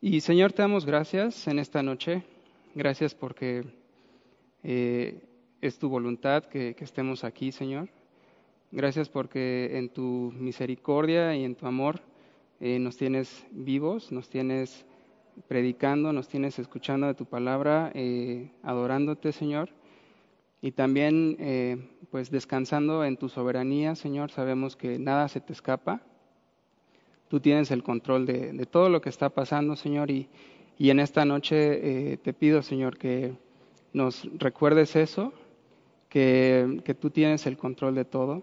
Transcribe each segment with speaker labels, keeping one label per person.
Speaker 1: Y Señor, te damos gracias en esta noche. Gracias porque eh, es tu voluntad que, estemos aquí, Señor. Gracias porque en tu misericordia y en tu amor eh, nos tienes vivos, nos tienes predicando, nos tienes escuchando de tu palabra, eh, adorándote, Señor. Y también, eh, pues, descansando en tu soberanía, Señor. Sabemos que nada se te escapa. Tú tienes el control de, todo lo que está pasando, Señor. Y, en esta noche te pido, Señor, que nos recuerdes eso, que, tú tienes el control de todo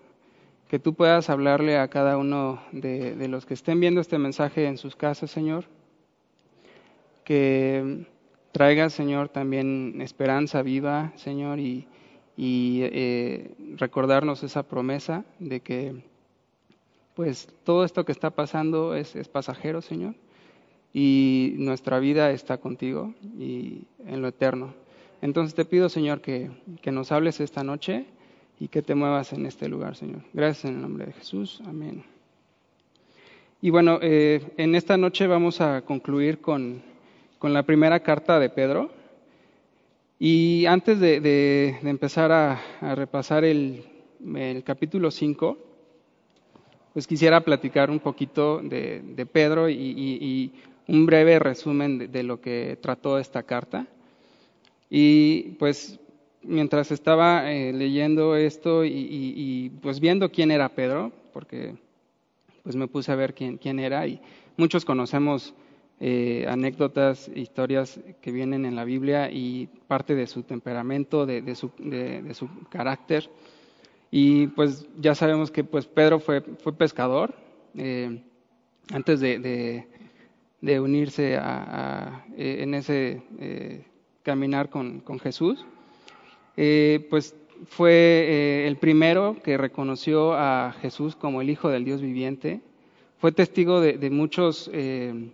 Speaker 1: que tú puedas hablarle a cada uno de, los que estén viendo este mensaje en sus casas, Señor. Que traiga, Señor, también esperanza viva, Señor, y, eh, recordarnos esa promesa de que, pues, todo esto que está pasando es, pasajero, Señor, y nuestra vida está contigo y en lo eterno. Entonces te pido, Señor, que, que nos hables esta noche y que te muevas en este lugar, Señor. Gracias en el nombre de Jesús. Amén. Y bueno, eh, en esta noche vamos a concluir con, con, la primera carta de Pedro. Y antes de, empezar a, repasar el, el capítulo 5, pues quisiera platicar un poquito de, Pedro y, un breve resumen de, lo que trató esta carta. Y pues mientras estaba eh, leyendo esto y, pues viendo quién era Pedro, porque pues me puse a ver quién, quién era y muchos conocemos eh, anécdotas, historias que vienen en la Biblia y parte de su temperamento, de, de, su, carácter. Y pues ya sabemos que pues Pedro fue, fue pescador eh, antes de, unirse a, en ese caminar con, con Jesús. Eh, pues fue eh, el primero que reconoció a Jesús como el Hijo del Dios viviente. Fue testigo de, muchos eh,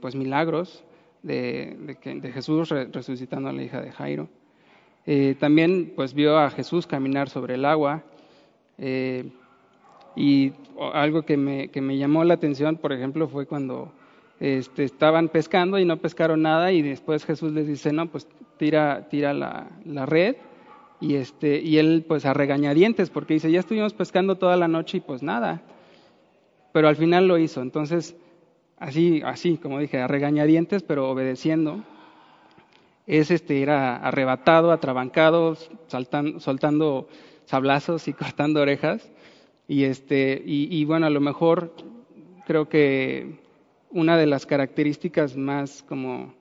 Speaker 1: pues milagros de, Jesús resucitando a la hija de Jairo. También pues vio a Jesús caminar sobre el agua. y algo que me, que me llamó la atención, por ejemplo, fue cuando este, estaban pescando y no pescaron nada y después Jesús les dice, no, pues tira, tira la, la, red y, este, y él pues a regañadientes porque dice, ya estuvimos pescando toda la noche y pues nada, pero al final lo hizo, entonces así, así como dije, a regañadientes pero obedeciendo, es este, era arrebatado, atrabancado, saltando, soltando sablazos y cortando orejas y, este, y, bueno, a lo mejor creo que una de las características más como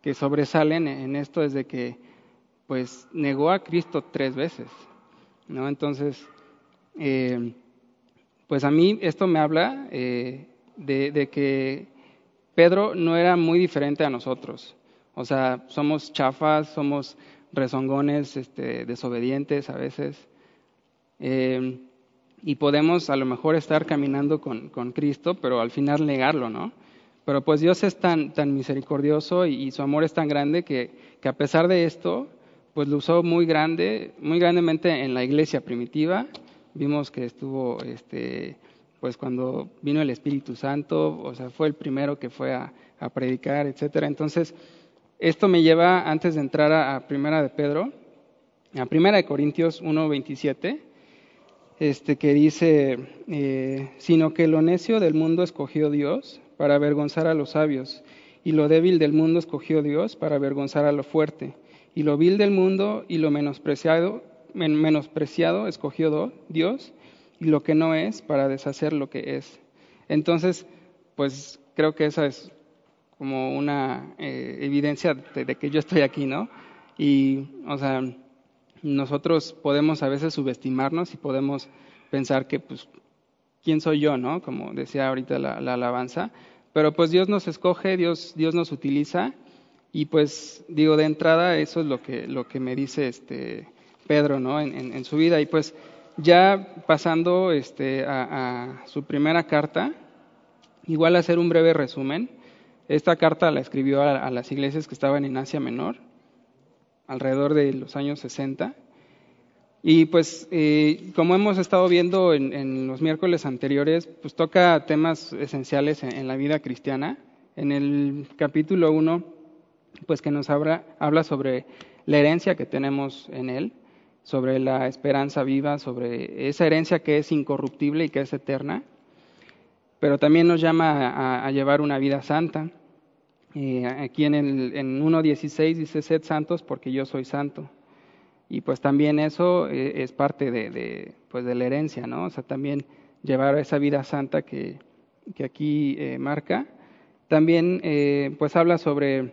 Speaker 1: que sobresalen en esto es de que pues negó a Cristo tres veces, ¿no? Entonces, eh, pues a mí esto me habla eh, de, que Pedro no era muy diferente a nosotros. O sea, somos chafas, somos rezongones, este, desobedientes a veces. Eh, y podemos a lo mejor estar caminando con, con Cristo, pero al final negarlo, ¿no? Pero pues Dios es tan, tan misericordioso y, su amor es tan grande que, que, a pesar de esto, pues lo usó muy grande, muy grandemente en la iglesia primitiva. Vimos que estuvo, este, pues cuando vino el Espíritu Santo, o sea, fue el primero que fue a, a predicar, etcétera. Entonces, esto me lleva, antes de entrar a, Primera de Pedro, a Primera de Corintios 1.27, este, que dice, eh, sino que lo necio del mundo escogió Dios para avergonzar a los sabios, y lo débil del mundo escogió Dios para avergonzar a lo fuerte, y lo vil del mundo y lo menospreciado, menospreciado escogió Dios, y lo que no es para deshacer lo que es. Entonces, pues creo que esa es como una eh, evidencia de, que yo estoy aquí, ¿no? Y, o sea, nosotros podemos a veces subestimarnos y podemos pensar que, pues, ¿quién soy yo, no? Como decía ahorita la alabanza. Pero pues Dios nos escoge, Dios, Dios nos utiliza y pues digo de entrada eso es lo que, lo que me dice este Pedro ¿no? en, su vida. Y pues ya pasando este, a, su primera carta, igual hacer un breve resumen. Esta carta la escribió a, las iglesias que estaban en Asia Menor, alrededor de los años 60. Y pues, eh, como hemos estado viendo en, los miércoles anteriores, pues toca temas esenciales en, la vida cristiana, en el capítulo 1, pues que nos habla, habla sobre la herencia que tenemos en Él, sobre la esperanza viva, sobre esa herencia que es incorruptible y que es eterna, pero también nos llama a, llevar una vida santa. Eh, aquí en, el, en 1.16 dice, sed santos porque yo soy santo. Y pues también eso eh, es parte de, pues de la herencia, ¿no? O sea, también llevar esa vida santa que, que aquí eh, marca. También pues habla sobre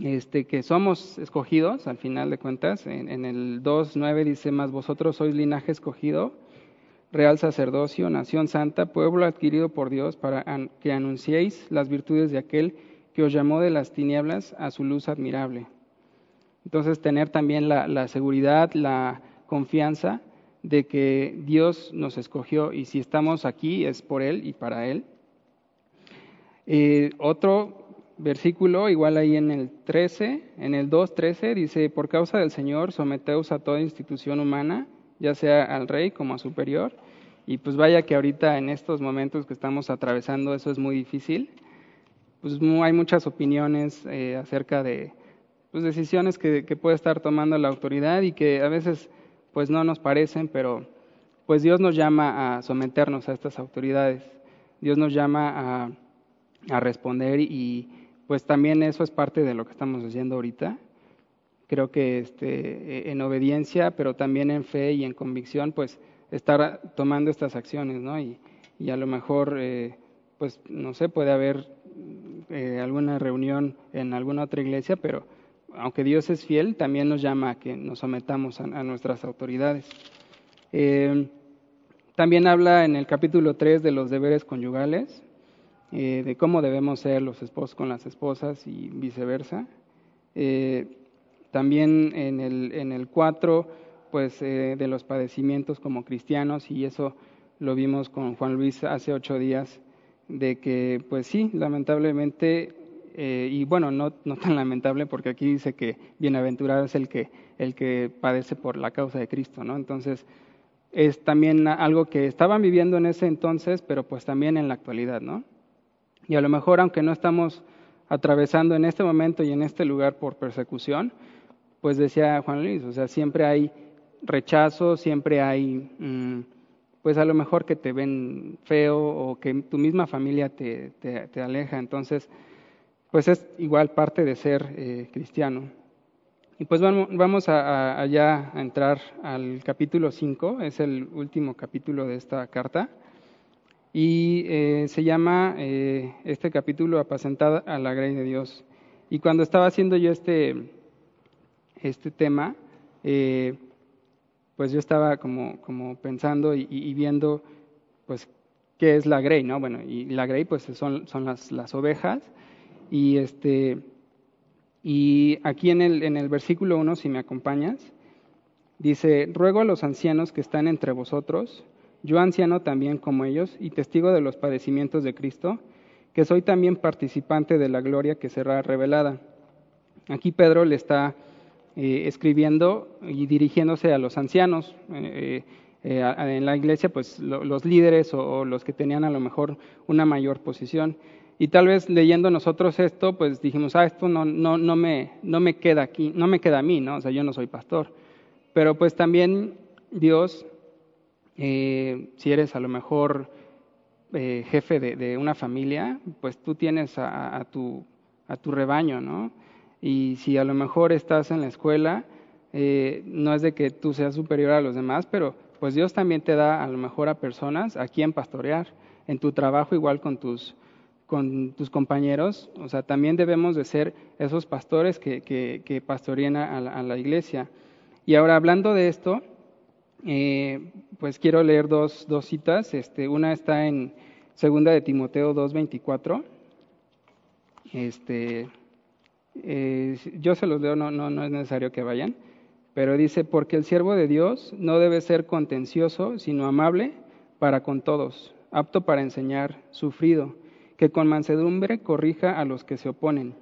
Speaker 1: este, que somos escogidos, al final de cuentas. En, en el 2.9 dice, más vosotros sois linaje escogido, real sacerdocio, nación santa, pueblo adquirido por Dios, para que anunciéis las virtudes de aquel que os llamó de las tinieblas a su luz admirable. Entonces, tener también la, seguridad, la confianza de que Dios nos escogió y si estamos aquí es por Él y para Él. Eh, otro versículo, igual ahí en el 13, en el 2.13, dice, por causa del Señor, someteos a toda institución humana, ya sea al rey como a superior. Y pues vaya que ahorita en estos momentos que estamos atravesando eso es muy difícil. Pues hay muchas opiniones eh, acerca de pues, decisiones que, puede estar tomando la autoridad y que a veces pues no nos parecen, pero pues Dios nos llama a someternos a estas autoridades. Dios nos llama a, a responder y pues también eso es parte de lo que estamos haciendo ahorita. Creo que este, en obediencia, pero también en fe y en convicción, pues estar tomando estas acciones, ¿no? Y, y a lo mejor, eh, pues no sé, puede haber eh, alguna reunión en alguna otra iglesia, pero aunque Dios es fiel, también nos llama a que nos sometamos a, nuestras autoridades. Eh, también habla en el capítulo 3 de los deberes conyugales. Eh, de cómo debemos ser los esposos con las esposas y viceversa. También en el, en el 4, pues de los padecimientos como cristianos, y eso lo vimos con Juan Luis hace ocho días, de que, pues sí, lamentablemente, y bueno, no, no tan lamentable, porque aquí dice que bienaventurado es el que, el que padece por la causa de Cristo, ¿no? Entonces, es también algo que estaban viviendo en ese entonces, pero pues también en la actualidad, ¿no? Y a lo mejor, aunque no estamos atravesando en este momento y en este lugar por persecución, pues decía Juan Luis, o sea, siempre hay rechazo, siempre hay, mm, pues a lo mejor que te ven feo o que tu misma familia te, te, aleja. Entonces, pues es igual parte de ser eh, cristiano. Y pues vamos, vamos a, a, a entrar al capítulo 5, es el último capítulo de esta carta. Y eh, se llama eh, este capítulo Apacentada a la Grey de Dios. Y cuando estaba haciendo yo este, este tema, pues yo estaba como, como pensando y, viendo, pues, qué es la Grey, ¿no? Bueno, y la Grey, pues, son, son las, las ovejas. Y, este, y aquí en el, en el versículo 1, si me acompañas, dice, ruego a los ancianos que están entre vosotros, yo anciano también como ellos y testigo de los padecimientos de Cristo, que soy también participante de la gloria que será revelada. Aquí Pedro le está eh, escribiendo y dirigiéndose a los ancianos. Eh, eh, en la iglesia, pues los líderes o, los que tenían a lo mejor una mayor posición. Y tal vez leyendo nosotros esto, pues dijimos, ah, esto no, no, no, me, no me queda aquí, no me queda a mí, ¿no? O sea, yo no soy pastor. Pero pues también Dios eh, si eres a lo mejor eh, jefe de, una familia, pues tú tienes a, tu, a tu rebaño, ¿no? Y si a lo mejor estás en la escuela, eh, no es de que tú seas superior a los demás, pero pues Dios también te da a lo mejor a personas a quien pastorear. En tu trabajo igual con tus, compañeros, o sea, también debemos de ser esos pastores que, que, la, a la iglesia. Y ahora hablando de esto, eh, pues quiero leer dos, dos citas. Este, una está en segunda de Timoteo 2.24. Este, eh, yo se los leo, no, no, no es necesario que vayan. Pero dice, porque el siervo de Dios no debe ser contencioso, sino amable para con todos, apto para enseñar, sufrido, que con mansedumbre corrija a los que se oponen,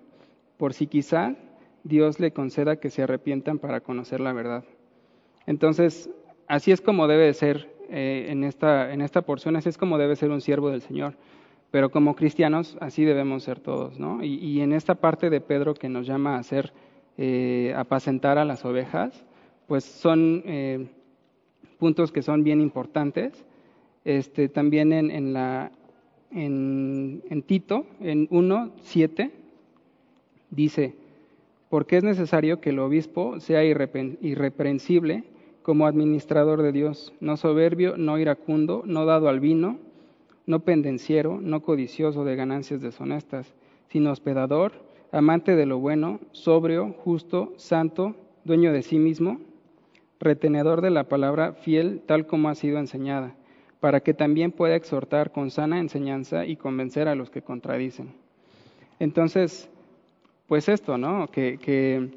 Speaker 1: por si quizá Dios le conceda que se arrepientan para conocer la verdad. Entonces, así es como debe ser eh, en, esta, en esta porción, así es como debe ser un siervo del Señor. Pero como cristianos así debemos ser todos, ¿no? Y, en esta parte de Pedro que nos llama a hacer, eh, apacentar a las ovejas, pues son eh, puntos que son bien importantes. Este, también en, la, en, Tito, en 1.7, dice, porque es necesario que el obispo sea irreprensible como administrador de Dios, no soberbio, no iracundo, no dado al vino, no pendenciero, no codicioso de ganancias deshonestas, sino hospedador, amante de lo bueno, sobrio, justo, santo, dueño de sí mismo, retenedor de la palabra fiel tal como ha sido enseñada, para que también pueda exhortar con sana enseñanza y convencer a los que contradicen. Entonces, pues esto, ¿no? Que,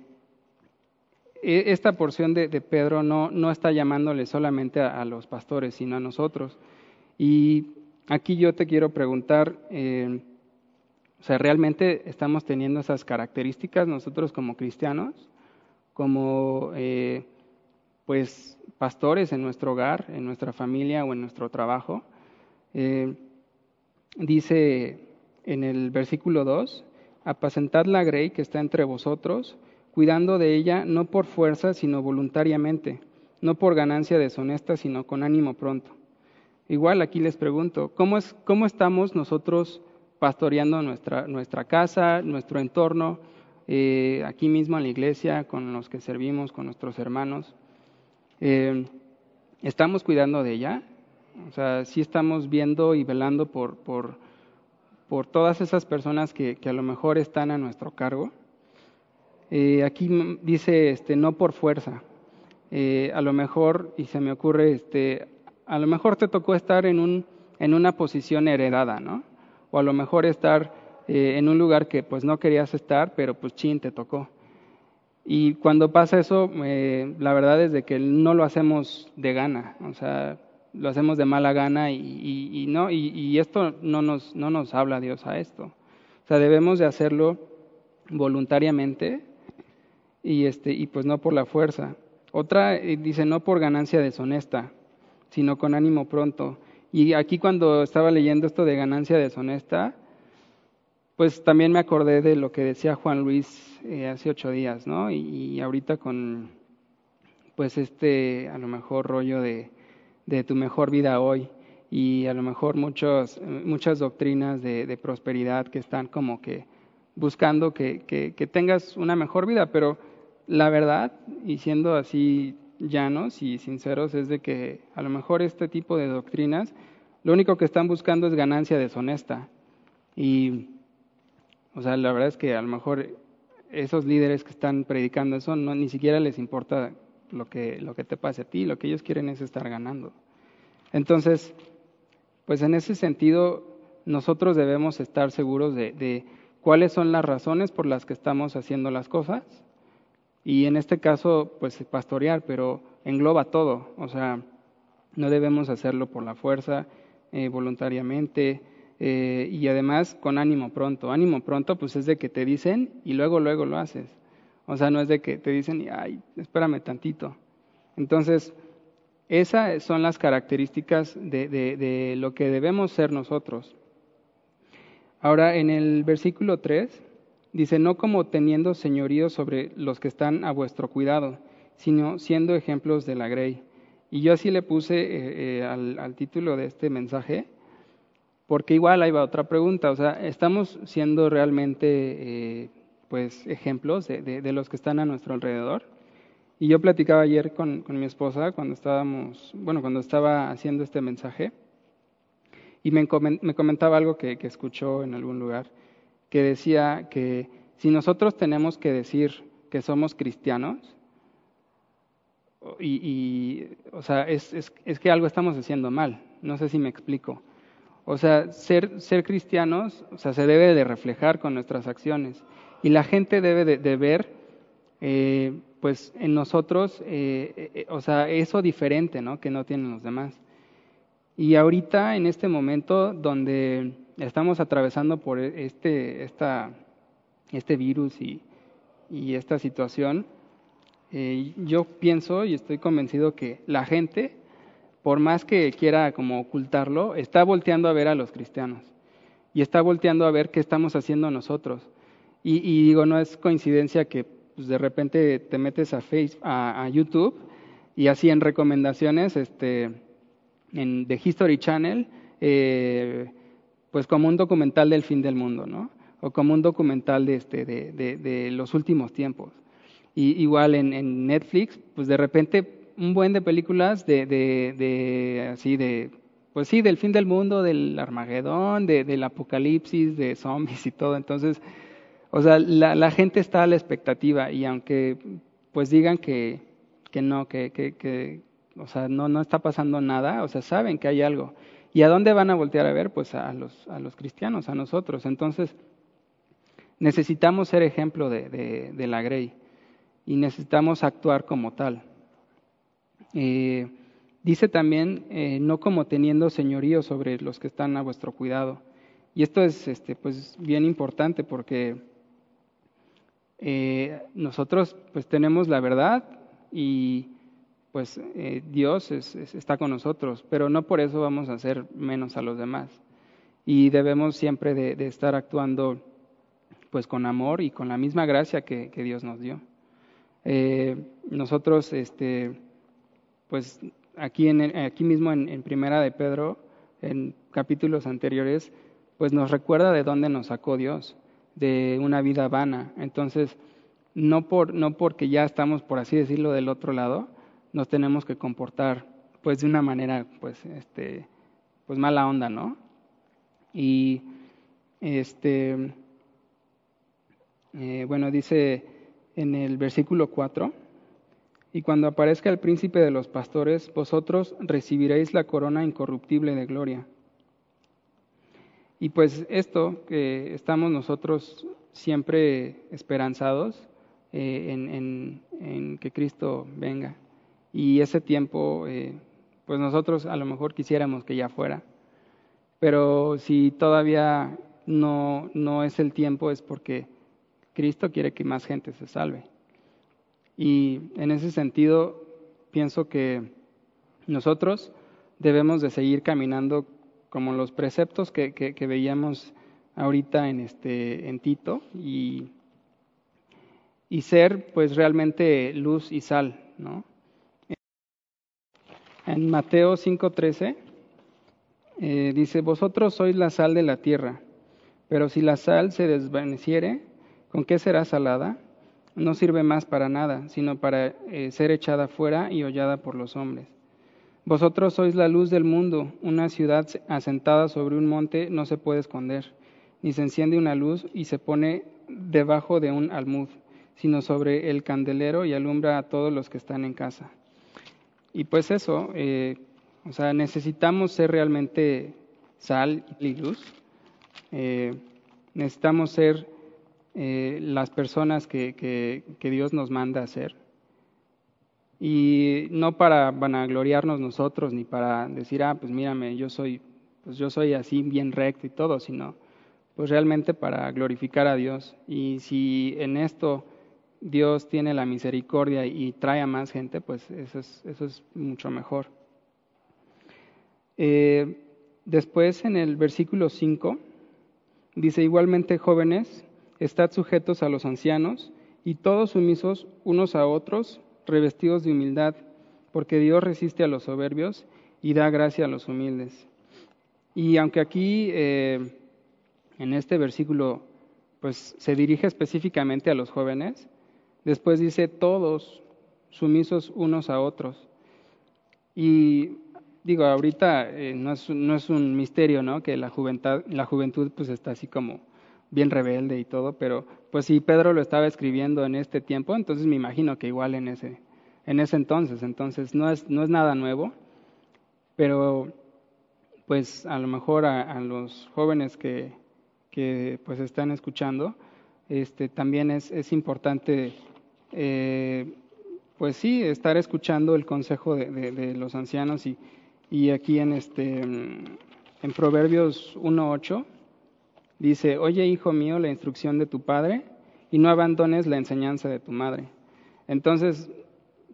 Speaker 1: e, esta porción de, Pedro no, no, está llamándole solamente a, a, los pastores, sino a nosotros. Y aquí yo te quiero preguntar, eh, o sea, ¿realmente estamos teniendo esas características nosotros como cristianos, como eh, pues pastores en nuestro hogar, en nuestra familia o en nuestro trabajo? Eh, dice en el versículo 2, apacentad la grey que está entre vosotros, cuidando de ella no por fuerza, sino voluntariamente, no por ganancia deshonesta, sino con ánimo pronto Igual aquí les pregunto, ¿cómo, es, cómo estamos nosotros pastoreando nuestra, nuestra casa, nuestro entorno, eh, aquí mismo en la iglesia, con los que servimos, con nuestros hermanos? Eh, ¿Estamos cuidando de ella? O sea, sí estamos viendo y velando por, por, por todas esas personas que, que, a lo mejor están a nuestro cargo. Eh, aquí dice, este, no por fuerza. a lo mejor, y se me ocurre, este, a lo mejor te tocó estar en, un, en una posición heredada, ¿no? O a lo mejor estar eh, en un lugar que pues no querías estar, pero pues chin, te tocó. Y cuando pasa eso, eh, la verdad es de que no lo hacemos de gana, o sea, lo hacemos de mala gana y, no, y, esto no nos, no nos habla Dios a esto. O sea, debemos de hacerlo voluntariamente y, este, y pues no por la fuerza. Otra eh, dice, no por ganancia deshonesta sino con ánimo pronto. Y aquí cuando estaba leyendo esto de ganancia deshonesta, pues también me acordé de lo que decía Juan Luis eh, hace ocho días, ¿no? Y, ahorita con, pues este, a lo mejor rollo de, de, tu mejor vida hoy y a lo mejor muchos, muchas doctrinas de, de prosperidad que están como que buscando que, que, que tengas una mejor vida, pero la verdad, y siendo así llanos y sinceros es de que a lo mejor este tipo de doctrinas lo único que están buscando es ganancia deshonesta. Y, o sea, la verdad es que a lo mejor esos líderes que están predicando eso no, ni siquiera les importa lo que, lo que te pase a ti, lo que ellos quieren es estar ganando. Entonces, pues en ese sentido, nosotros debemos estar seguros de, de cuáles son las razones por las que estamos haciendo las cosas y en este caso, pues pastorear, pero engloba todo. O sea, no debemos hacerlo por la fuerza, eh, voluntariamente eh, y además con ánimo pronto. Ánimo pronto, pues es de que te dicen y luego, luego lo haces. O sea, no es de que te dicen, ay, espérame tantito. Entonces, esas son las características de, de, de lo que debemos ser nosotros. Ahora, en el versículo 3 Dice, no como teniendo señorío sobre los que están a vuestro cuidado, sino siendo ejemplos de la grey. Y yo así le puse eh, eh, al, título de este mensaje, porque igual ahí va otra pregunta, o sea, ¿estamos siendo realmente eh, pues ejemplos de, los que están a nuestro alrededor? Y yo platicaba ayer con, mi esposa cuando estábamos, bueno, cuando estaba haciendo este mensaje, y me, comentaba algo que escuchó en algún lugar que decía que si nosotros tenemos que decir que somos cristianos, y, o sea, es, es, que algo estamos haciendo mal, no sé si me explico. O sea, ser, ser cristianos, o sea, se debe de reflejar con nuestras acciones. Y la gente debe de, ver, eh, pues, en nosotros, eh, eh, o sea, eso diferente, ¿no? Que no tienen los demás. Y ahorita, en este momento donde estamos atravesando por este, esta, este virus y, y esta situación, eh, yo pienso y estoy convencido que la gente, por más que quiera como ocultarlo, está volteando a ver a los cristianos. y está volteando a ver qué estamos haciendo nosotros. Y, digo, no es coincidencia que pues, de repente te metes a, Facebook, a, YouTube y así en recomendaciones este, en The History Channel, eh, pues como un documental del fin del mundo, ¿no? O como un documental de, este, de, de, los últimos tiempos. Y igual en, en, Netflix, pues de repente un buen de películas de, de, así de pues sí, del fin del mundo, del Armagedón, del apocalipsis, de zombies y todo. Entonces, o sea, la, gente está a la expectativa y aunque pues digan que, que no, que, que, que, o sea, no, no está pasando nada, o sea, saben que hay algo. ¿Y a dónde van a voltear a ver? Pues a los, a los cristianos, a nosotros. Entonces, necesitamos ser ejemplo de, la Grey y necesitamos actuar como tal. Eh, Dice también, eh, no como teniendo señorío sobre los que están a vuestro cuidado. Y esto es este, pues, bien importante porque eh, nosotros pues, tenemos la verdad y pues eh, Dios está con nosotros, pero no por eso vamos a ser menos a los demás. Y debemos siempre de, estar actuando pues con amor y con la misma gracia que, Dios nos dio. nosotros, este, pues aquí, en, aquí mismo en, Primera de Pedro, en capítulos anteriores, pues nos recuerda de dónde nos sacó Dios, de una vida vana. Entonces, no, por, no porque ya estamos, por así decirlo, del otro lado, nos tenemos que comportar pues de una manera pues este pues mala onda, ¿no? Y este eh, bueno, dice en el versículo 4 y cuando aparezca el príncipe de los pastores, vosotros recibiréis la corona incorruptible de gloria. Y pues esto, que estamos nosotros siempre esperanzados eh, en, que Cristo venga. Y ese tiempo, eh, pues nosotros a lo mejor quisiéramos que ya fuera. Pero si todavía no, no es el tiempo, es porque Cristo quiere que más gente se salve. Y en ese sentido, pienso que nosotros debemos de seguir caminando como los preceptos que, que, veíamos ahorita en, este, en Tito y, y ser pues realmente luz y sal, ¿no? En Mateo 5:13 eh, dice, vosotros sois la sal de la tierra, pero si la sal se desvaneciere, ¿con qué será salada? no sirve más para nada, sino para eh, ser echada fuera y hollada por los hombres. Vosotros sois la luz del mundo, una ciudad asentada sobre un monte no se puede esconder, ni se enciende una luz y se pone debajo de un almud, sino sobre el candelero y alumbra a todos los que están en casa. Y pues eso, eh, o sea, necesitamos ser realmente sal y luz, eh, necesitamos ser eh, las personas que, que, Dios nos manda a hacer. Y no para vanagloriarnos nosotros, ni para decir, ah, pues mírame, yo soy, pues yo soy así bien recto y todo, sino pues realmente para glorificar a Dios. Y si en esto Dios tiene la misericordia y trae a más gente, pues eso es, eso es mucho mejor. Eh, después en el versículo 5 dice igualmente jóvenes, Estad sujetos a los ancianos y todos sumisos unos a otros, revestidos de humildad, porque Dios resiste a los soberbios y da gracia a los humildes. Y aunque aquí eh, en este versículo pues se dirige específicamente a los jóvenes, después dice todos sumisos unos a otros. Y digo, ahorita eh, no, es, no, es, un misterio, ¿no? Que la juventud, la juventud pues está así como bien rebelde y todo, pero pues si Pedro lo estaba escribiendo en este tiempo, entonces me imagino que igual en ese, en ese entonces, entonces no es, no es nada nuevo, pero pues a lo mejor a, los jóvenes que, que, pues están escuchando, este, también es, es importante, eh, pues sí, estar escuchando el consejo de, los ancianos y, aquí en, este, en Proverbios 1.8 Dice, oye hijo mío la instrucción de tu padre y no abandones la enseñanza de tu madre. Entonces,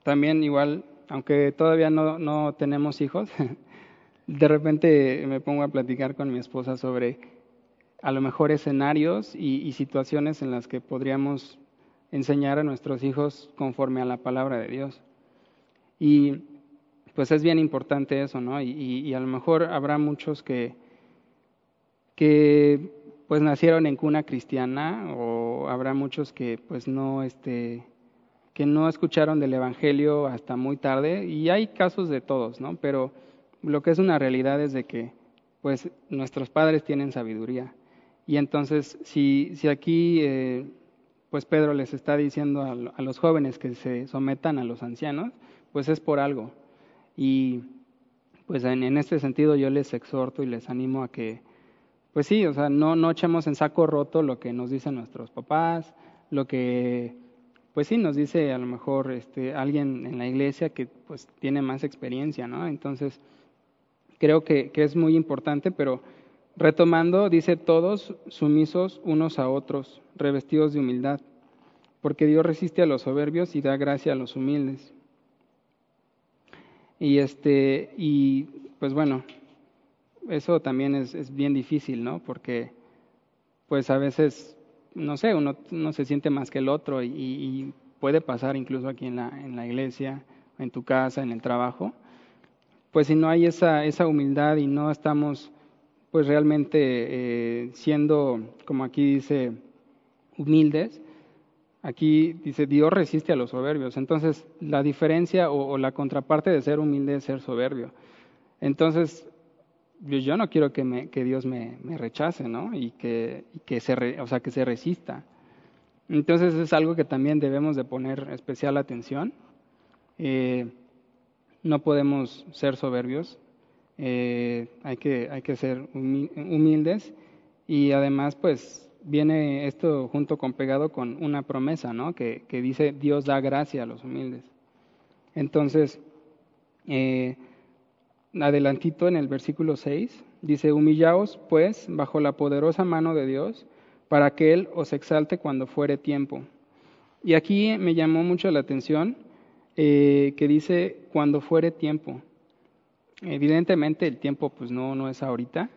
Speaker 1: también igual, aunque todavía no, no tenemos hijos, de repente me pongo a platicar con mi esposa sobre a lo mejor escenarios y, situaciones en las que podríamos enseñar a nuestros hijos conforme a la palabra de Dios. Y pues es bien importante eso, ¿no? Y, y, a lo mejor habrá muchos que, que pues nacieron en cuna cristiana o habrá muchos que pues no este que no escucharon del evangelio hasta muy tarde y hay casos de todos, ¿no? Pero lo que es una realidad es de que pues nuestros padres tienen sabiduría y entonces si si aquí eh, pues Pedro les está diciendo a, los jóvenes que se sometan a los ancianos, pues es por algo y pues en, este sentido yo les exhorto y les animo a que pues sí, o sea, no, no echemos en saco roto lo que nos dicen nuestros papás, lo que, pues sí, nos dice a lo mejor este, alguien en la iglesia que pues tiene más experiencia, ¿no? Entonces, creo que, que es muy importante, pero retomando, dice todos sumisos unos a otros, revestidos de humildad, porque Dios resiste a los soberbios y da gracia a los humildes. Y este, y pues bueno, eso también es, bien difícil, ¿no? Porque, pues a veces, no sé, uno, no se siente más que el otro y, puede pasar incluso aquí en la, en la iglesia, en tu casa, en el trabajo. Pues si no hay esa, esa humildad y no estamos, pues realmente eh, siendo, como aquí dice, humildes, aquí dice Dios resiste a los soberbios. Entonces, la diferencia o, la contraparte de ser humilde es ser soberbio. Entonces, yo no quiero que, me, que Dios me, me, rechace, ¿no? Y que, que, se o sea, que se resista. Entonces es algo que también debemos de poner especial atención. Eh, no podemos ser soberbios, eh, hay, que, hay que ser humildes y además pues viene esto junto con pegado con una promesa, ¿no? Que, que dice Dios da gracia a los humildes. Entonces, eh, adelantito en el versículo 6, dice, humillaos pues bajo la poderosa mano de Dios, para que Él os exalte cuando fuere tiempo. Y aquí me llamó mucho la atención eh, que dice cuando fuere tiempo. Evidentemente el tiempo pues no, no es ahorita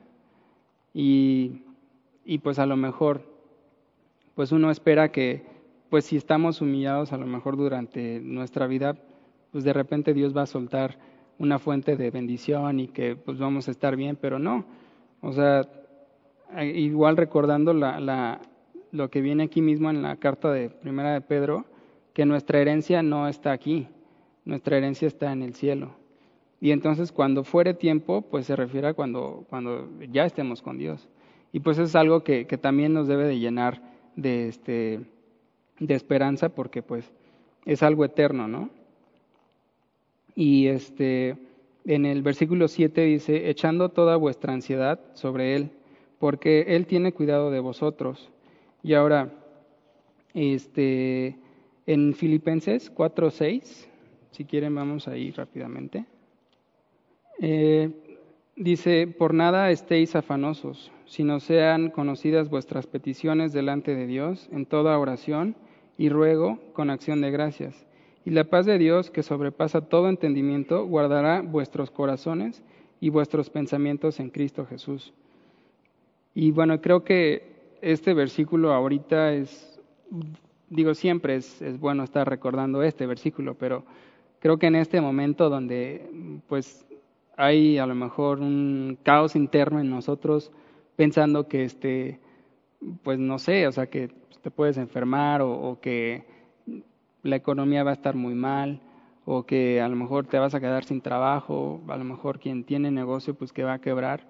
Speaker 1: y, y pues a lo mejor pues uno espera que pues si estamos humillados a lo mejor durante nuestra vida pues de repente Dios va a soltar una fuente de bendición y que pues vamos a estar bien, pero no. O sea, igual recordando la, la, lo que viene aquí mismo en la carta de Primera de Pedro, que nuestra herencia no está aquí, nuestra herencia está en el cielo. Y entonces cuando fuere tiempo, pues se refiere a cuando, cuando ya estemos con Dios. Y pues es algo que, que también nos debe de llenar de, este, de esperanza porque pues es algo eterno, ¿no? Y este, en el versículo 7 dice, echando toda vuestra ansiedad sobre Él, porque Él tiene cuidado de vosotros. Y ahora, este, en Filipenses 4.6, si quieren vamos ahí rápidamente, eh, dice, por nada estéis afanosos, sino sean conocidas vuestras peticiones delante de Dios en toda oración y ruego con acción de gracias y la paz de Dios, que sobrepasa todo entendimiento, guardará vuestros corazones y vuestros pensamientos en Cristo Jesús. Y bueno, creo que este versículo ahorita es, digo, siempre es, es bueno estar recordando este versículo, pero creo que en este momento donde pues hay a lo mejor un caos interno en nosotros pensando que este, pues no sé, o sea, que te puedes enfermar o, o que la economía va a estar muy mal o que a lo mejor te vas a quedar sin trabajo, a lo mejor quien tiene negocio pues que va a quebrar.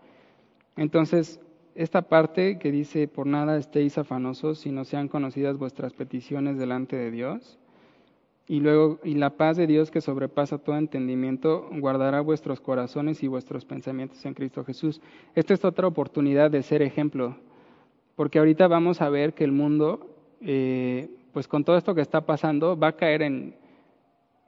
Speaker 1: Entonces, esta parte que dice, por nada estéis afanosos, si no sean conocidas vuestras peticiones delante de Dios, y luego, y la paz de Dios que sobrepasa todo entendimiento, guardará vuestros corazones y vuestros pensamientos en Cristo Jesús. Esta es otra oportunidad de ser ejemplo, porque ahorita vamos a ver que el mundo eh, pues con todo esto que está pasando, va a caer en,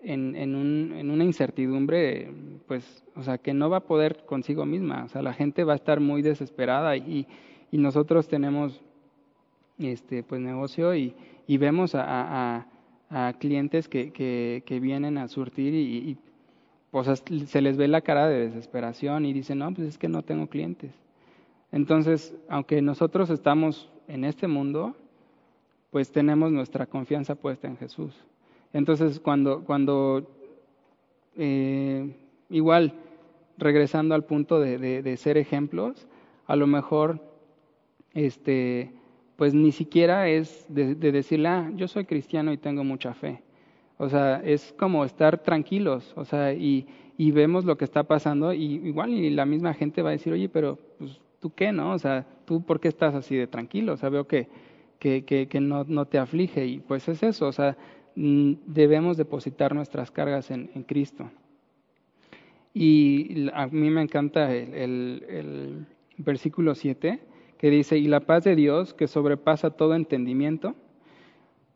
Speaker 1: en, en, un, en, una incertidumbre, pues, o sea, que no va a poder consigo misma. O sea, la gente va a estar muy desesperada y, y nosotros tenemos, este, pues, negocio y, y vemos a, a, a clientes que, que, vienen a surtir y, pues, se les ve la cara de desesperación y dicen, no, pues es que no tengo clientes. Entonces, aunque nosotros estamos en este mundo, pues tenemos nuestra confianza puesta en Jesús. Entonces, cuando, cuando eh, igual, regresando al punto de, ser ejemplos, a lo mejor, este, pues ni siquiera es de, de decirle, ah, yo soy cristiano y tengo mucha fe. O sea, es como estar tranquilos, o sea, y, vemos lo que está pasando y igual la misma gente va a decir, oye, pero pues, tú qué, ¿no? O sea, tú por qué estás así de tranquilo, o sea, veo que, que, que, no, no, te aflige y pues es eso, o sea, mm, debemos depositar nuestras cargas en, Cristo. Y a mí me encanta el, el, el versículo 7 que dice, y la paz de Dios que sobrepasa todo entendimiento.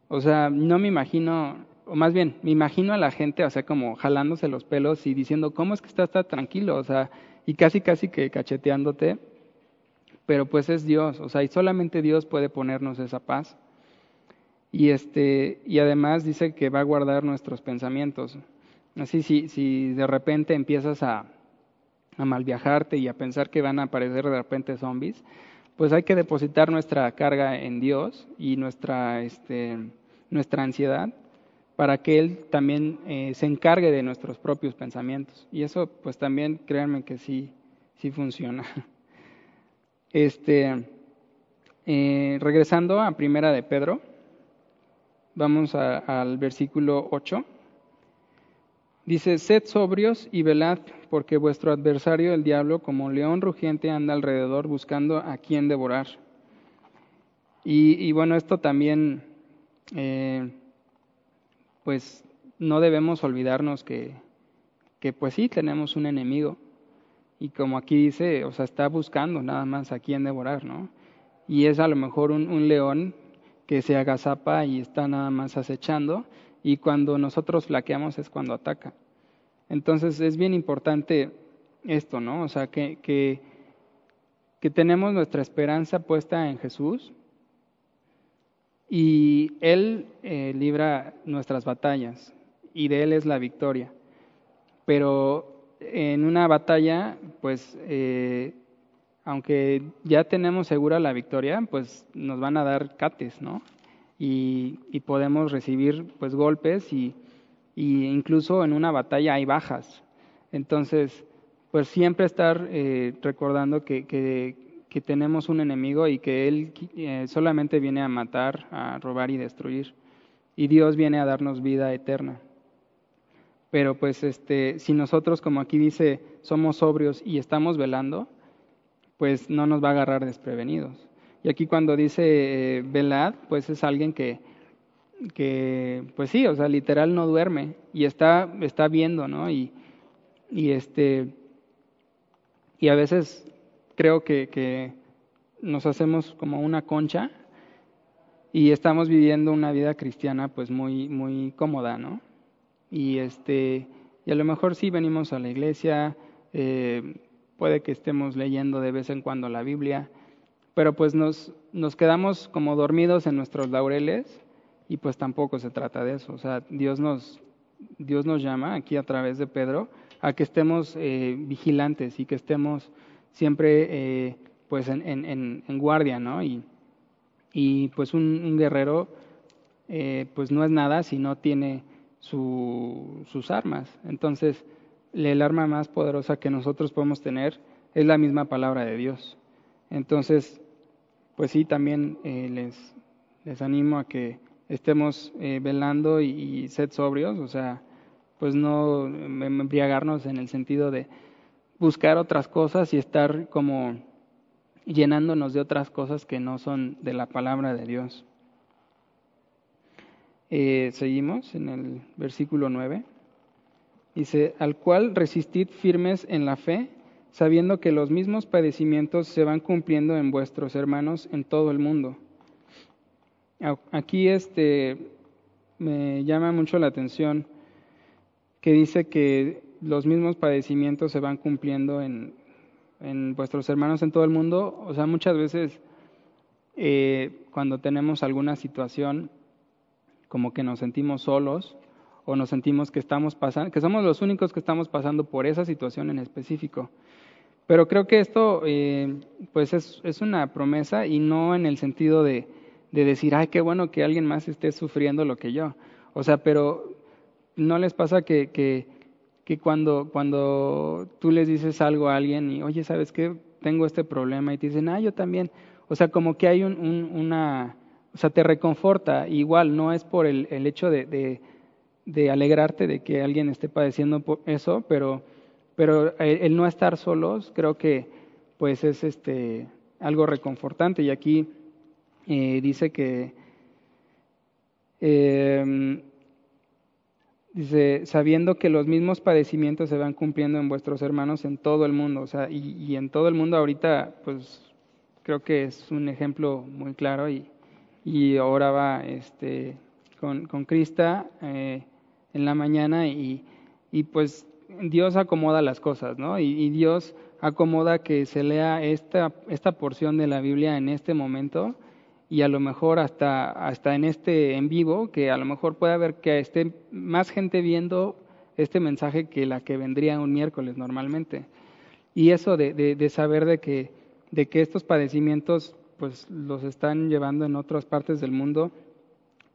Speaker 1: O sea, no me imagino o más bien, me imagino a la gente, o sea, como jalándose los pelos y diciendo, ¿cómo es que estás tan tranquilo? O sea, y casi, casi que cacheteándote, pero pues es Dios, o sea, y solamente Dios puede ponernos esa paz. Y, este, y además dice que va a guardar nuestros pensamientos. Así, si, si de repente empiezas a, a malviajarte y a pensar que van a aparecer de repente zombies, pues hay que depositar nuestra carga en Dios y nuestra, este, nuestra ansiedad para que Él también eh, se encargue de nuestros propios pensamientos. Y eso, pues también, créanme que sí, sí funciona. Este, eh, regresando a Primera de Pedro, vamos al versículo 8. Dice, sed sobrios y velad, porque vuestro adversario, el diablo, como león rugiente, anda alrededor buscando a quien devorar. Y, bueno, esto también... Eh, pues no debemos olvidarnos que, pues sí tenemos un enemigo y como aquí dice, o sea, está buscando nada más a quién devorar, ¿no? Y es a lo mejor un, un león que se agazapa y está nada más acechando y cuando nosotros flaqueamos es cuando ataca. Entonces es bien importante esto, ¿no? O sea, que, que, tenemos nuestra esperanza puesta en Jesús y Él eh, libra nuestras batallas y de Él es la victoria. Pero en una batalla, pues, eh, aunque ya tenemos segura la victoria, pues nos van a dar cates, ¿no? Y, y podemos recibir, pues, golpes y, y, incluso en una batalla hay bajas. Entonces, pues siempre estar eh, recordando que, que, tenemos un enemigo y que Él eh, solamente viene a matar, a robar y destruir. Y Dios viene a darnos vida eterna. Pero pues este, si nosotros, como aquí dice, somos sobrios y estamos velando, pues no nos va a agarrar desprevenidos. Y aquí cuando dice eh, velad, pues es alguien que, que, pues sí, o sea, literal no duerme y está, está viendo, ¿no? Y, y este, y a veces creo que, que nos hacemos como una concha y estamos viviendo una vida cristiana pues muy muy cómoda, ¿no? Y este y a lo mejor sí venimos a la iglesia, eh, puede que estemos leyendo de vez en cuando la Biblia, pero pues nos nos quedamos como dormidos en nuestros laureles y pues tampoco se trata de eso, o sea Dios nos Dios nos llama aquí a través de Pedro a que estemos eh, vigilantes y que estemos siempre eh, pues en, en, en, guardia, ¿no? Y, y pues un, guerrero eh, pues no es nada si no tiene su, sus armas. Entonces, el arma más poderosa que nosotros podemos tener es la misma palabra de Dios. Entonces, pues sí, también eh, les, les animo a que estemos velando y, sed sobrios, o sea, pues no embriagarnos en el sentido de buscar otras cosas y estar como llenándonos de otras cosas que no son de la palabra de Dios. Eh, seguimos en el versículo 9. Dice, al cual resistid firmes en la fe, sabiendo que los mismos padecimientos se van cumpliendo en vuestros hermanos en todo el mundo. Aquí este me llama mucho la atención que dice que los mismos padecimientos se van cumpliendo en, en vuestros hermanos en todo el mundo. O sea, muchas veces eh, cuando tenemos alguna situación como que nos sentimos solos o nos sentimos que estamos pasando, que somos los únicos que estamos pasando por esa situación en específico. Pero creo que esto, eh, pues es, es, una promesa y no en el sentido de, de decir, ay, qué bueno que alguien más esté sufriendo lo que yo. O sea, pero ¿no les pasa que, que, que cuando, cuando tú les dices algo a alguien y, oye, ¿sabes qué? Tengo este problema y te dicen, ah, yo también. O sea, como que hay un, una, o sea, te reconforta. Igual, no es por el, el hecho de, de, de, alegrarte de que alguien esté padeciendo eso, pero, pero el, no estar solos creo que pues es este algo reconfortante. Y aquí eh, dice que eh, dice, sabiendo que los mismos padecimientos se van cumpliendo en vuestros hermanos en todo el mundo, o sea, y, y en todo el mundo ahorita, pues creo que es un ejemplo muy claro y, y ahora va este, con, con Krista eh, en la mañana y, y, pues Dios acomoda las cosas, ¿no? Y, Dios acomoda que se lea esta, esta porción de la Biblia en este momento y a lo mejor hasta, hasta en este en vivo, que a lo mejor puede haber que esté más gente viendo este mensaje que la que vendría un miércoles normalmente. Y eso de, de, de saber de que, de que estos padecimientos pues los están llevando en otras partes del mundo.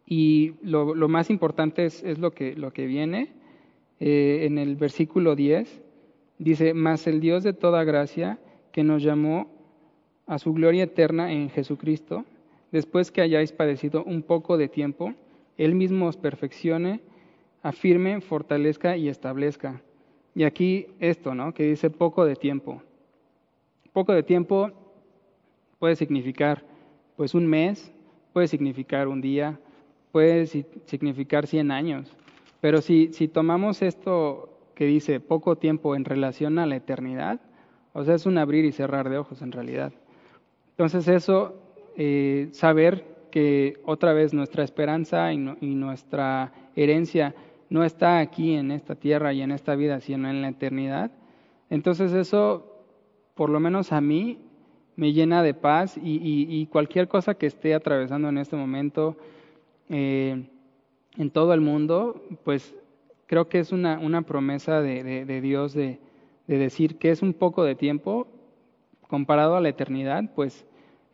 Speaker 1: Y lo, lo más importante es, es, lo, que, lo que viene eh, en el versículo 10. Dice, mas el Dios de toda gracia, que nos llamó a su gloria eterna en Jesucristo, después que hayáis padecido un poco de tiempo, Él mismo os perfeccione, afirme, fortalezca y establezca. Y aquí esto, ¿no? Que dice poco de tiempo. Poco de tiempo puede significar pues un mes, puede significar un día, puede significar 100 años. Pero si, tomamos esto que dice poco tiempo en relación a la eternidad, o sea, es un abrir y cerrar de ojos en realidad. Entonces eso, eh, saber que otra vez nuestra esperanza y, nuestra herencia no está aquí en esta tierra y en esta vida, sino en la eternidad, entonces eso, por lo menos a mí, me llena de paz y, cualquier cosa que esté atravesando en este momento eh, en todo el mundo, pues creo que es una, una promesa de, de, Dios de, de, decir que es un poco de tiempo comparado a la eternidad, pues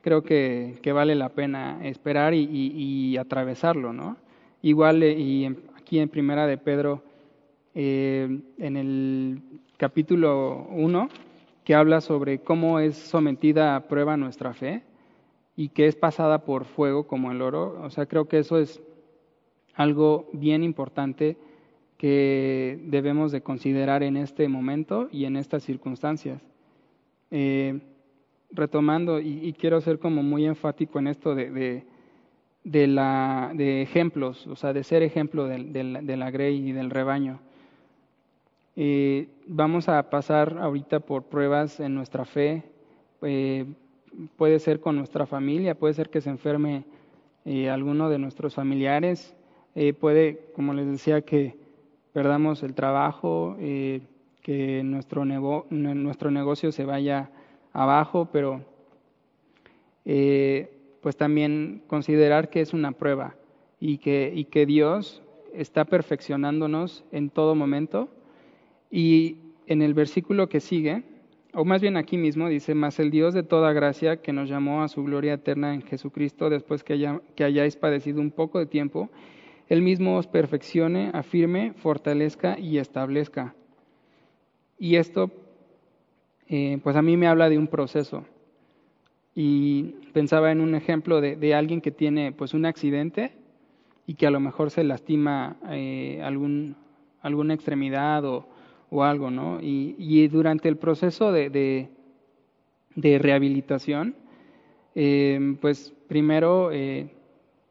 Speaker 1: creo que, que vale la pena esperar y, y atravesarlo, ¿no? Igual, eh, y aquí en Primera de Pedro, eh, en el capítulo 1, que habla sobre cómo es sometida a prueba nuestra fe y que es pasada por fuego como el oro. O sea, creo que eso es algo bien importante que debemos de considerar en este momento y en estas circunstancias. Eh, retomando, y, quiero ser como muy enfático en esto de, de, la, de ejemplos, o sea, de ser ejemplo de, de, la, grey y del rebaño. Eh, vamos a pasar ahorita por pruebas en nuestra fe. Eh, puede ser con nuestra familia, puede ser que se enferme alguno de nuestros familiares, eh, puede, como les decía, que perdamos el trabajo, eh, que nuestro, nego nuestro negocio se vaya abajo, pero pues también considerar que es una prueba y que, Dios está perfeccionándonos en todo momento. Y en el versículo que sigue, o más bien aquí mismo, dice, mas el Dios de toda gracia que nos llamó a su gloria eterna en Jesucristo después que hayáis padecido un poco de tiempo, Él mismo os perfeccione, afirme, fortalezca y establezca. Y esto, eh, pues a mí me habla de un proceso. Y pensaba en un ejemplo de, alguien que tiene pues un accidente y que a lo mejor se lastima eh, algún, alguna extremidad o, o algo, ¿no? Y, durante el proceso de, de, rehabilitación, eh, pues primero,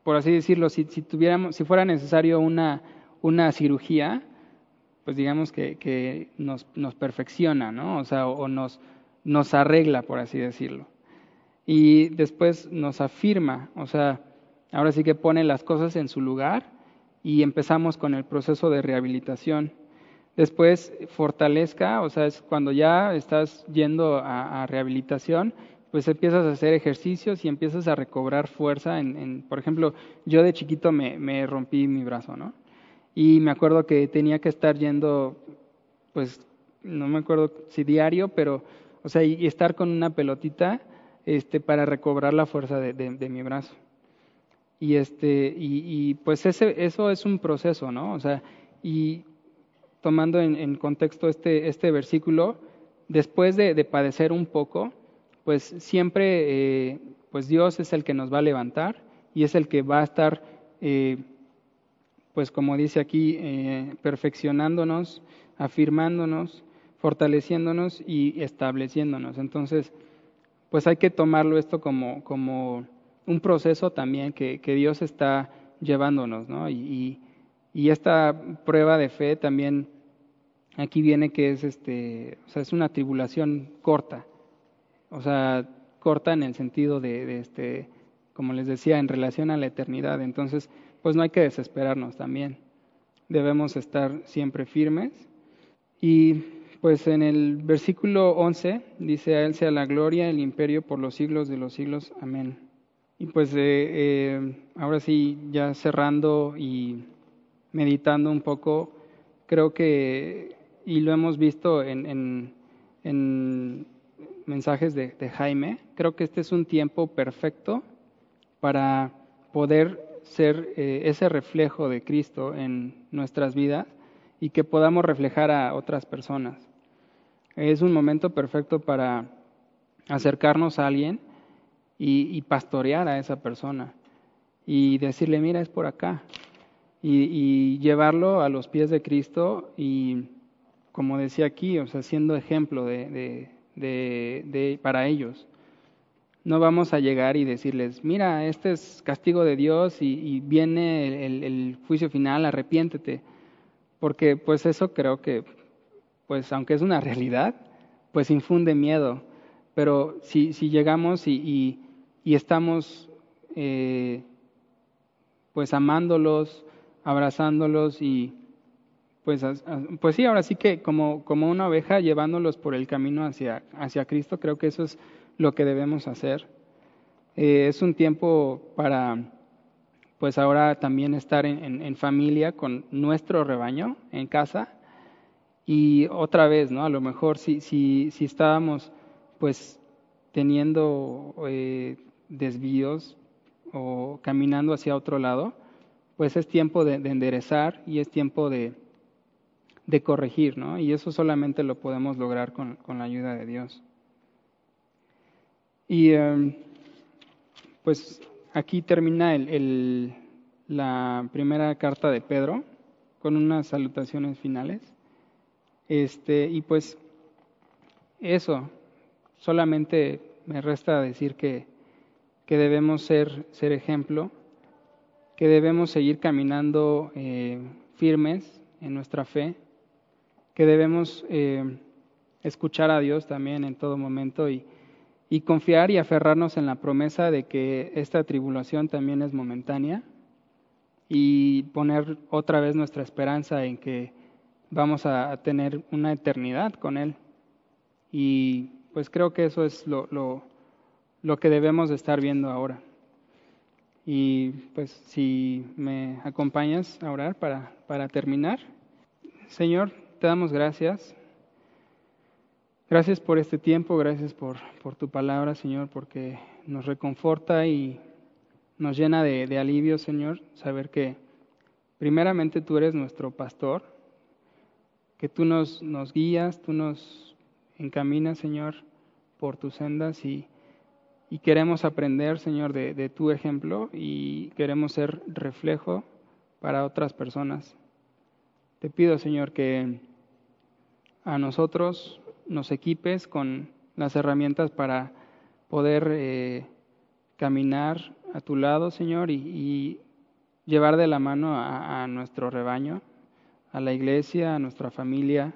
Speaker 1: por así decirlo, si, si, tuviéramos, si fuera necesario una, una cirugía, pues digamos que, que nos, nos, perfecciona, ¿no? O sea, o, nos, nos arregla, por así decirlo. Y después nos afirma, o sea, ahora sí que pone las cosas en su lugar y empezamos con el proceso de rehabilitación. Después, fortalezca, o sea, es cuando ya estás yendo a, rehabilitación, pues empiezas a hacer ejercicios y empiezas a recobrar fuerza. En, por ejemplo, yo de chiquito me, rompí mi brazo, ¿no? Y me acuerdo que tenía que estar yendo, pues, no me acuerdo si diario, pero, O sea, y, estar con una pelotita este, para recobrar la fuerza de, mi brazo. Y, este, y, pues ese, eso es un proceso, ¿no? O sea, y tomando en, en contexto este, este versículo, después de, de, padecer un poco, pues siempre eh, pues Dios es el que nos va a levantar y es el que va a estar, eh, pues como dice aquí, eh, perfeccionándonos, afirmándonos, fortaleciéndonos y estableciéndonos. Entonces, pues hay que tomarlo esto como, como un proceso también que, que Dios está llevándonos, ¿no? Y, y, esta prueba de fe también aquí viene que es este, o sea, es una tribulación corta. O sea, corta en el sentido de, este, como les decía, en relación a la eternidad. Entonces, pues no hay que desesperarnos también. Debemos estar siempre firmes. Y pues en el versículo 11 dice, a Él sea la gloria, el imperio por los siglos de los siglos. Amén. Y pues eh, eh, ahora sí, ya cerrando y meditando un poco, creo que, y lo hemos visto en, en mensajes de, Jaime, creo que este es un tiempo perfecto para poder ser eh, ese reflejo de Cristo en nuestras vidas y que podamos reflejar a otras personas. Es un momento perfecto para acercarnos a alguien y, pastorear a esa persona y decirle, mira, es por acá. Y, llevarlo a los pies de Cristo y, como decía aquí, o sea, siendo ejemplo de, de, para ellos. No vamos a llegar y decirles, mira, este es castigo de Dios y, viene el, juicio final, arrepiéntete. Porque pues eso creo que, pues aunque es una realidad, pues infunde miedo. Pero si, si llegamos y, y, estamos eh, pues amándolos, abrazándolos y, pues, pues sí, ahora sí que como, como una oveja llevándolos por el camino hacia, hacia Cristo, creo que eso es lo que debemos hacer. Eh, es un tiempo para, pues ahora también estar en, en, familia con nuestro rebaño en casa y otra vez, ¿no? A lo mejor si, si, si estábamos pues teniendo eh, desvíos o caminando hacia otro lado, pues es tiempo de enderezar y es tiempo de, de corregir, ¿no? Y eso solamente lo podemos lograr con, la ayuda de Dios. Y em, pues aquí termina el, la primera carta de Pedro con unas salutaciones finales. Este, y pues eso, solamente me resta decir que, que debemos ser, ser ejemplo, que debemos seguir caminando eh, firmes en nuestra fe, que debemos eh, escuchar a Dios también en todo momento y, y confiar y aferrarnos en la promesa de que esta tribulación también es momentánea y poner otra vez nuestra esperanza en que vamos a tener una eternidad con Él. Y pues creo que eso es lo, lo, lo que debemos de estar viendo ahora. Y pues si me acompañas a orar para, para terminar. Señor, te damos gracias. Gracias por este tiempo, gracias por, tu palabra, Señor, porque nos reconforta y nos llena de, alivio, Señor, saber que primeramente tú eres nuestro pastor, que tú nos, guías, tú nos encaminas, Señor, por tus sendas y, queremos aprender, Señor, de, tu ejemplo y queremos ser reflejo para otras personas. Te pido, Señor, que a nosotros nos equipes con las herramientas para poder eh, caminar a tu lado, Señor, y, llevar de la mano a, a, nuestro rebaño, a la iglesia, a nuestra familia,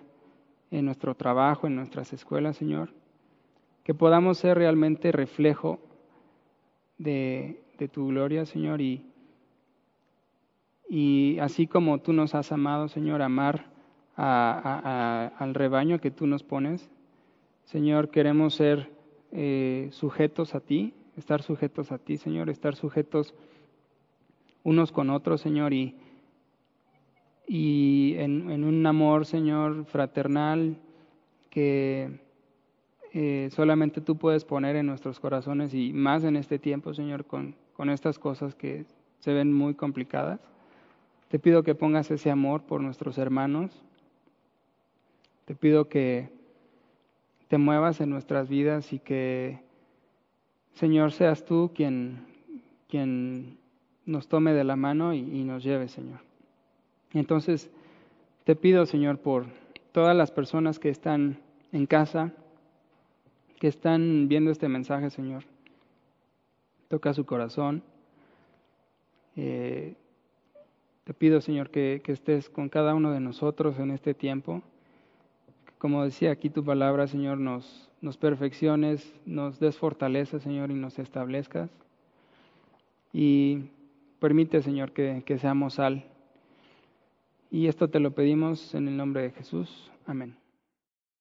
Speaker 1: en nuestro trabajo, en nuestras escuelas, Señor. Que podamos ser realmente reflejo de, de tu gloria, Señor, y, y así como tú nos has amado, Señor, amar al rebaño que tú nos pones. Señor, queremos ser eh, sujetos a ti, estar sujetos a ti, Señor, estar sujetos unos con otros, Señor, y, en, un amor, Señor, fraternal, que eh, solamente tú puedes poner en nuestros corazones y más en este tiempo, Señor, con estas cosas que se ven muy complicadas. Te pido que pongas ese amor por nuestros hermanos. Te pido que te muevas en nuestras vidas y que, Señor, seas tú quien, quien nos tome de la mano y, nos lleve, Señor. Entonces, te pido, Señor, por todas las personas que están en casa, que están viendo este mensaje, Señor. Toca su corazón. Eh, te pido, Señor, que, estés con cada uno de nosotros en este tiempo. Como decía aquí tu palabra, Señor, nos, nos perfecciones, nos des fortaleza, Señor, y nos establezcas. Y permite, Señor, que, que seamos sal y esto te lo pedimos en el nombre de Jesús. Amén.